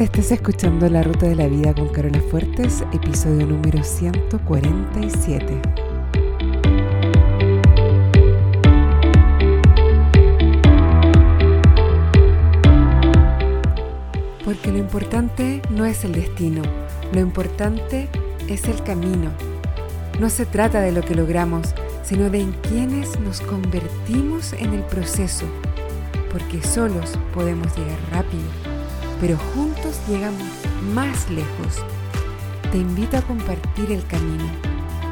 Estás escuchando La Ruta de la Vida con Carola Fuertes, episodio número 147. Porque lo importante no es el destino, lo importante es el camino. No se trata de lo que logramos, sino de en quienes nos convertimos en el proceso, porque solos podemos llegar rápido pero juntos llegamos más lejos. Te invito a compartir el camino.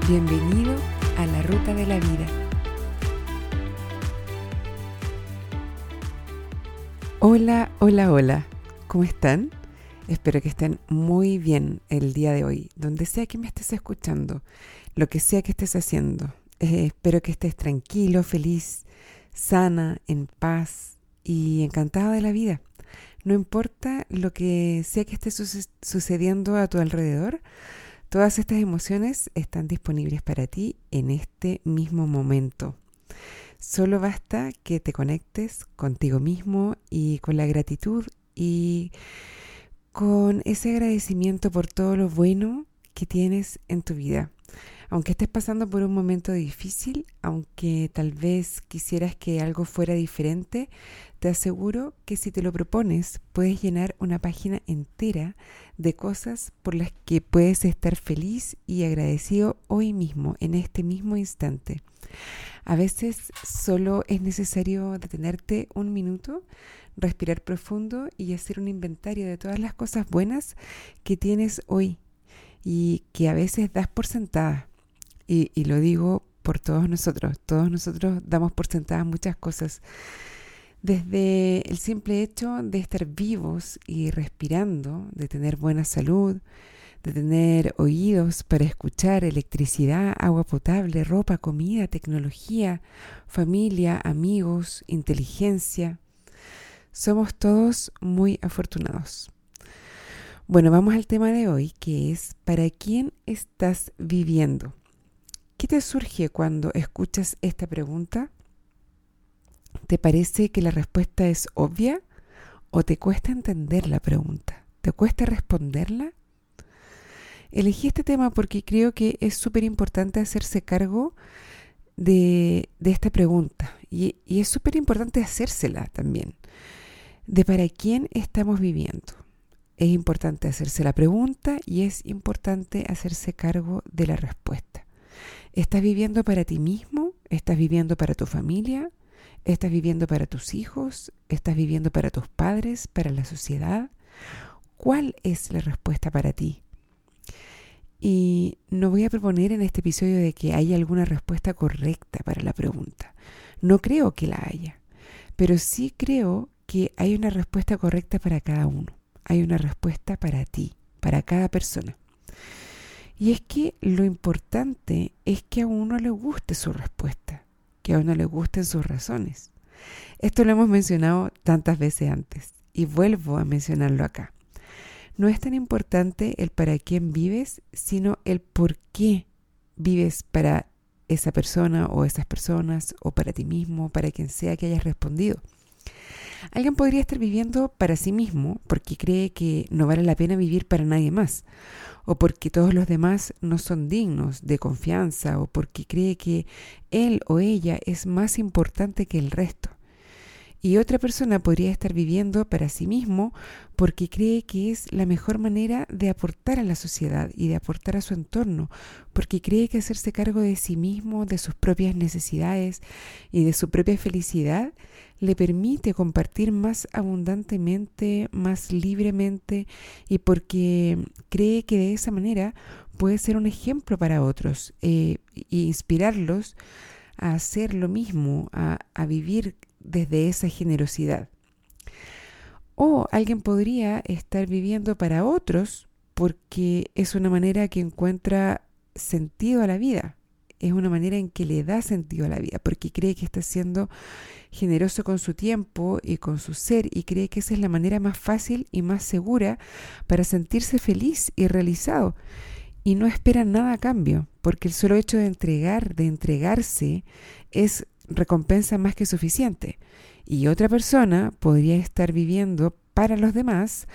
Bienvenido a la ruta de la vida. Hola, hola, hola. ¿Cómo están? Espero que estén muy bien el día de hoy, donde sea que me estés escuchando, lo que sea que estés haciendo. Eh, espero que estés tranquilo, feliz, sana, en paz y encantada de la vida. No importa lo que sea que esté sucediendo a tu alrededor, todas estas emociones están disponibles para ti en este mismo momento. Solo basta que te conectes contigo mismo y con la gratitud y con ese agradecimiento por todo lo bueno que tienes en tu vida. Aunque estés pasando por un momento difícil, aunque tal vez quisieras que algo fuera diferente, te aseguro que si te lo propones, puedes llenar una página entera de cosas por las que puedes estar feliz y agradecido hoy mismo, en este mismo instante. A veces solo es necesario detenerte un minuto, respirar profundo y hacer un inventario de todas las cosas buenas que tienes hoy y que a veces das por sentadas y, lo digo por todos nosotros, todos nosotros damos por sentadas muchas cosas. Desde el simple hecho de estar vivos y respirando, de tener buena salud, de tener oídos para escuchar, electricidad, agua potable, ropa, comida, tecnología, familia, amigos, inteligencia. Somos todos muy afortunados. Bueno, vamos al tema de hoy, que es ¿para quién estás viviendo? ¿Qué te surge cuando escuchas esta pregunta? ¿Te parece que la respuesta es obvia o te cuesta entender la pregunta? ¿Te cuesta responderla? Elegí este tema porque creo que es súper importante hacerse cargo de, esta pregunta y, y es súper importante hacérsela también, de para quién estamos viviendo. Es importante hacerse la pregunta y es importante hacerse cargo de la respuesta. ¿Estás viviendo para ti mismo? ¿Estás viviendo para tu familia? ¿Estás viviendo para tus hijos? ¿Estás viviendo para tus padres? ¿Para la sociedad? ¿Cuál es la respuesta para ti? Y no voy a proponer en este episodio de que haya alguna respuesta correcta para la pregunta. No creo que la haya, pero sí creo que hay una respuesta correcta para cada uno. Hay una respuesta para ti, para cada persona. Y es que lo importante es que a uno le guste su respuesta, que a uno le gusten sus razones. Esto lo hemos mencionado tantas veces antes y vuelvo a mencionarlo acá. No es tan importante el para quién vives, sino el por qué vives para esa persona o esas personas o para ti mismo, para quien sea que hayas respondido. Alguien podría estar viviendo para sí mismo porque cree que no vale la pena vivir para nadie más, o porque todos los demás no son dignos de confianza, o porque cree que él o ella es más importante que el resto. Y otra persona podría estar viviendo para sí mismo porque cree que es la mejor manera de aportar a la sociedad y de aportar a su entorno, porque cree que hacerse cargo de sí mismo, de sus propias necesidades y de su propia felicidad le permite compartir más abundantemente, más libremente y porque cree que de esa manera puede ser un ejemplo para otros e inspirarlos a hacer lo mismo, a, a vivir desde esa generosidad. O alguien podría estar viviendo para otros porque es una manera que encuentra sentido a la vida, es una manera en que le da sentido a la vida, porque cree que está siendo generoso con su tiempo y con su ser y cree que esa es la manera más fácil y más segura para sentirse feliz y realizado. Y no espera nada a cambio, porque el solo hecho de entregar, de entregarse, es recompensa más que suficiente. Y otra persona podría estar viviendo para los demás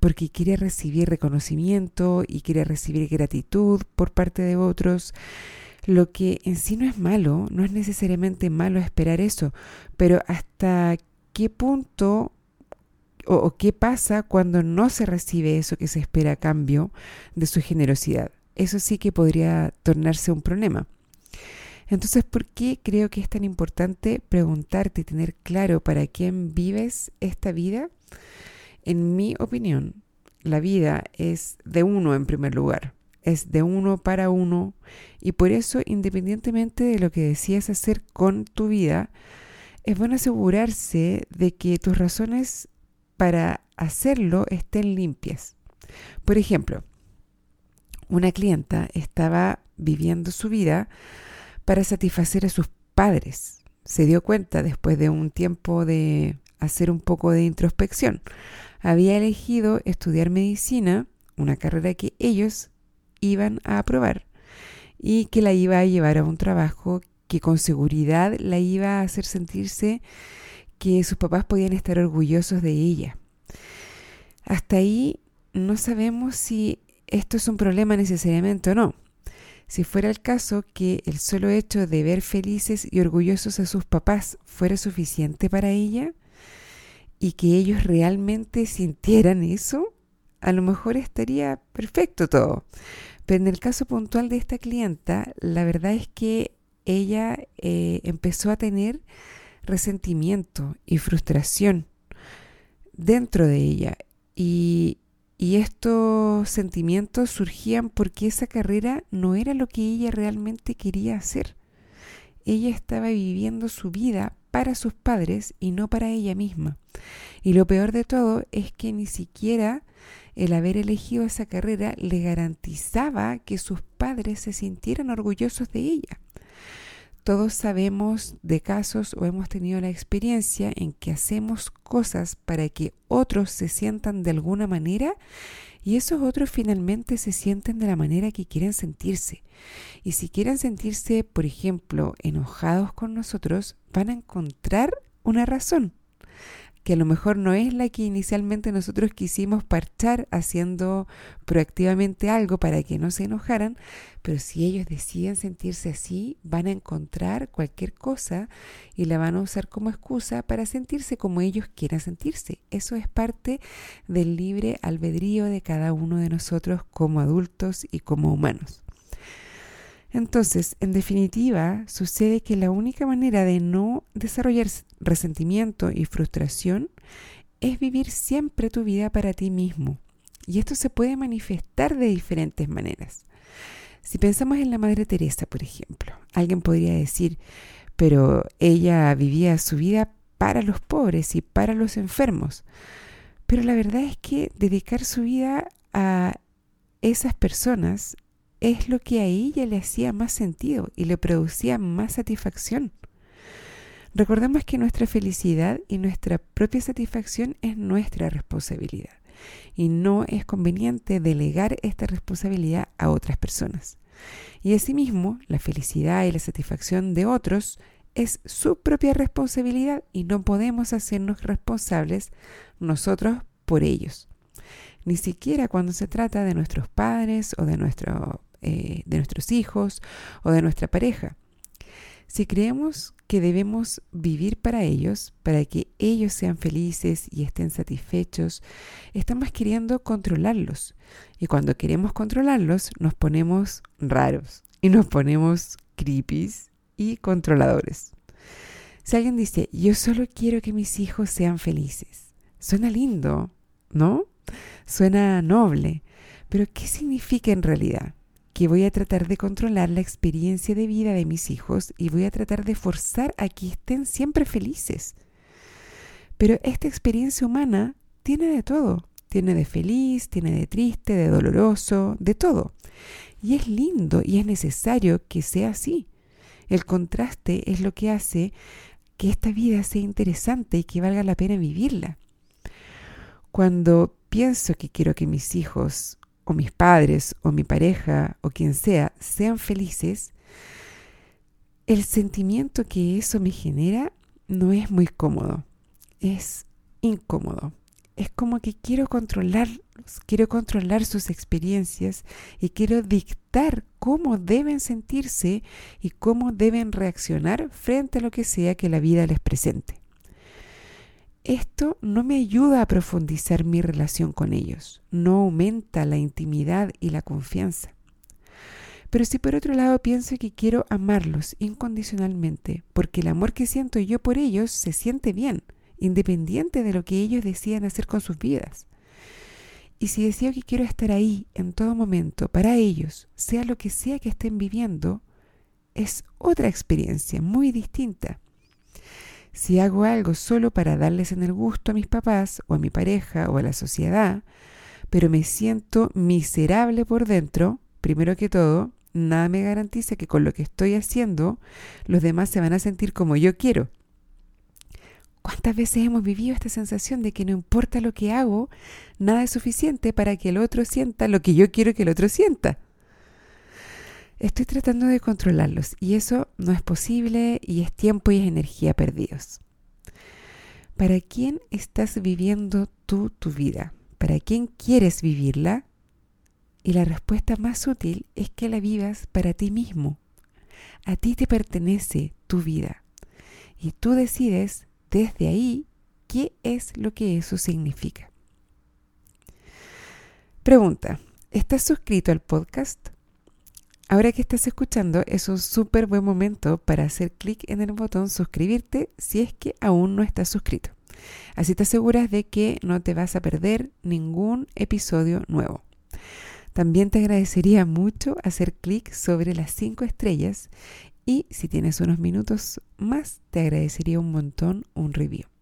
porque quiere recibir reconocimiento y quiere recibir gratitud por parte de otros. Lo que en sí no es malo, no es necesariamente malo esperar eso, pero hasta qué punto o, qué pasa cuando no se recibe eso que se espera a cambio de su generosidad. Eso sí que podría tornarse un problema. Entonces, ¿por qué creo que es tan importante preguntarte y tener claro para quién vives esta vida? En mi opinión, la vida es de uno en primer lugar, es de uno para uno y por eso, independientemente de lo que decidas hacer con tu vida, es bueno asegurarse de que tus razones para hacerlo estén limpias. Por ejemplo, una clienta estaba viviendo su vida para satisfacer a sus padres. Se dio cuenta después de un tiempo de hacer un poco de introspección. Había elegido estudiar medicina, una carrera que ellos iban a aprobar y que la iba a llevar a un trabajo que con seguridad la iba a hacer sentirse que sus papás podían estar orgullosos de ella. Hasta ahí no sabemos si esto es un problema necesariamente o no. Si fuera el caso que el solo hecho de ver felices y orgullosos a sus papás fuera suficiente para ella y que ellos realmente sintieran eso, a lo mejor estaría perfecto todo. Pero en el caso puntual de esta clienta, la verdad es que ella eh, empezó a tener resentimiento y frustración dentro de ella. Y, y estos sentimientos surgían porque esa carrera no era lo que ella realmente quería hacer. Ella estaba viviendo su vida para sus padres y no para ella misma. Y lo peor de todo es que ni siquiera el haber elegido esa carrera le garantizaba que sus padres se sintieran orgullosos de ella. Todos sabemos de casos o hemos tenido la experiencia en que hacemos cosas para que otros se sientan de alguna manera y esos otros finalmente se sienten de la manera que quieren sentirse. Y si quieren sentirse, por ejemplo, enojados con nosotros, van a encontrar una razón que a lo mejor no es la que inicialmente nosotros quisimos parchar haciendo proactivamente algo para que no se enojaran, pero si ellos deciden sentirse así, van a encontrar cualquier cosa y la van a usar como excusa para sentirse como ellos quieran sentirse. Eso es parte del libre albedrío de cada uno de nosotros como adultos y como humanos. Entonces, en definitiva, sucede que la única manera de no desarrollar resentimiento y frustración es vivir siempre tu vida para ti mismo. Y esto se puede manifestar de diferentes maneras. Si pensamos en la Madre Teresa, por ejemplo, alguien podría decir, pero ella vivía su vida para los pobres y para los enfermos. Pero la verdad es que dedicar su vida a esas personas es lo que a ella le hacía más sentido y le producía más satisfacción. Recordemos que nuestra felicidad y nuestra propia satisfacción es nuestra responsabilidad y no es conveniente delegar esta responsabilidad a otras personas. Y asimismo, la felicidad y la satisfacción de otros es su propia responsabilidad y no podemos hacernos responsables nosotros por ellos. Ni siquiera cuando se trata de nuestros padres o de nuestro eh, de nuestros hijos o de nuestra pareja. Si creemos que debemos vivir para ellos, para que ellos sean felices y estén satisfechos, estamos queriendo controlarlos. Y cuando queremos controlarlos, nos ponemos raros y nos ponemos creepy y controladores. Si alguien dice, yo solo quiero que mis hijos sean felices, suena lindo, ¿no? Suena noble, pero ¿qué significa en realidad? Que voy a tratar de controlar la experiencia de vida de mis hijos y voy a tratar de forzar a que estén siempre felices. Pero esta experiencia humana tiene de todo. Tiene de feliz, tiene de triste, de doloroso, de todo. Y es lindo y es necesario que sea así. El contraste es lo que hace que esta vida sea interesante y que valga la pena vivirla. Cuando pienso que quiero que mis hijos o mis padres o mi pareja o quien sea sean felices, el sentimiento que eso me genera no es muy cómodo, es incómodo, es como que quiero controlarlos, quiero controlar sus experiencias y quiero dictar cómo deben sentirse y cómo deben reaccionar frente a lo que sea que la vida les presente. Esto no me ayuda a profundizar mi relación con ellos, no aumenta la intimidad y la confianza. Pero si por otro lado pienso que quiero amarlos incondicionalmente, porque el amor que siento yo por ellos se siente bien, independiente de lo que ellos decidan hacer con sus vidas. Y si deseo que quiero estar ahí en todo momento para ellos, sea lo que sea que estén viviendo, es otra experiencia muy distinta. Si hago algo solo para darles en el gusto a mis papás o a mi pareja o a la sociedad, pero me siento miserable por dentro, primero que todo, nada me garantiza que con lo que estoy haciendo los demás se van a sentir como yo quiero. ¿Cuántas veces hemos vivido esta sensación de que no importa lo que hago, nada es suficiente para que el otro sienta lo que yo quiero que el otro sienta? Estoy tratando de controlarlos y eso no es posible y es tiempo y es energía perdidos. ¿Para quién estás viviendo tú tu vida? ¿Para quién quieres vivirla? Y la respuesta más útil es que la vivas para ti mismo. A ti te pertenece tu vida y tú decides desde ahí qué es lo que eso significa. Pregunta, ¿estás suscrito al podcast? Ahora que estás escuchando es un súper buen momento para hacer clic en el botón suscribirte si es que aún no estás suscrito. Así te aseguras de que no te vas a perder ningún episodio nuevo. También te agradecería mucho hacer clic sobre las 5 estrellas y si tienes unos minutos más, te agradecería un montón un review.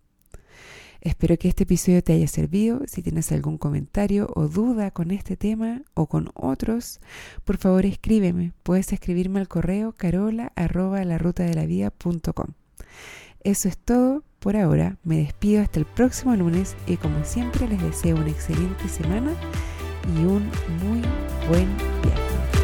Espero que este episodio te haya servido. Si tienes algún comentario o duda con este tema o con otros, por favor escríbeme. Puedes escribirme al correo carola arroba la ruta de la vida Eso es todo por ahora. Me despido hasta el próximo lunes y como siempre les deseo una excelente semana y un muy buen viaje.